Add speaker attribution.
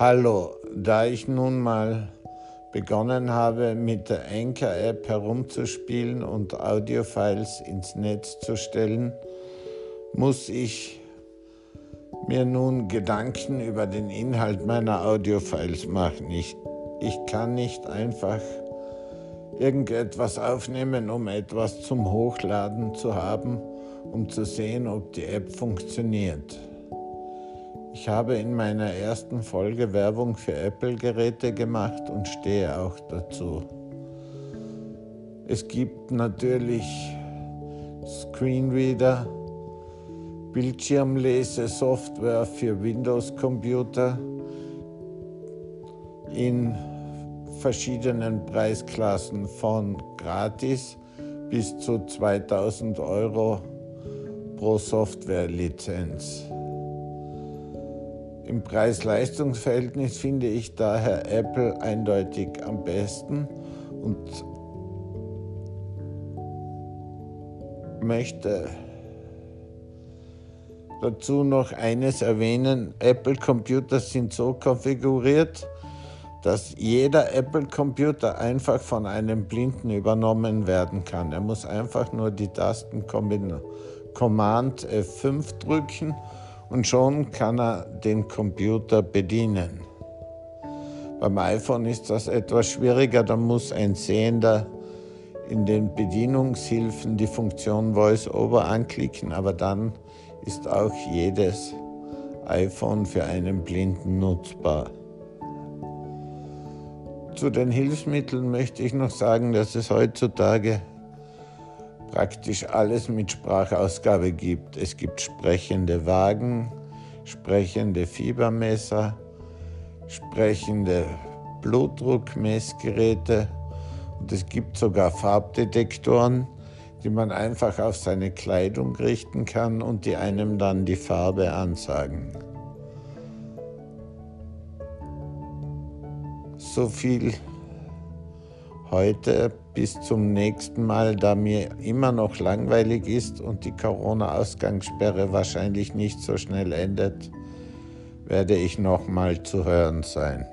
Speaker 1: Hallo, da ich nun mal begonnen habe, mit der Anchor-App herumzuspielen und Audiofiles ins Netz zu stellen, muss ich mir nun Gedanken über den Inhalt meiner Audiofiles machen. Ich, ich kann nicht einfach irgendetwas aufnehmen, um etwas zum Hochladen zu haben, um zu sehen, ob die App funktioniert. Ich habe in meiner ersten Folge Werbung für Apple-Geräte gemacht und stehe auch dazu. Es gibt natürlich Screenreader, Bildschirmlese-Software für Windows-Computer in verschiedenen Preisklassen von gratis bis zu 2000 Euro pro Softwarelizenz. Im Preis-Leistungs-Verhältnis finde ich daher Apple eindeutig am besten und möchte dazu noch eines erwähnen. Apple-Computer sind so konfiguriert, dass jeder Apple-Computer einfach von einem Blinden übernommen werden kann. Er muss einfach nur die Tasten Command F5 drücken und schon kann er den Computer bedienen. Beim iPhone ist das etwas schwieriger, da muss ein Sehender in den Bedienungshilfen die Funktion VoiceOver anklicken, aber dann ist auch jedes iPhone für einen Blinden nutzbar. Zu den Hilfsmitteln möchte ich noch sagen, dass es heutzutage praktisch alles mit Sprachausgabe gibt. Es gibt sprechende Wagen, sprechende Fiebermesser, sprechende Blutdruckmessgeräte und es gibt sogar Farbdetektoren, die man einfach auf seine Kleidung richten kann und die einem dann die Farbe ansagen. So viel heute bis zum nächsten Mal, da mir immer noch langweilig ist und die Corona-Ausgangssperre wahrscheinlich nicht so schnell endet, werde ich noch mal zu hören sein.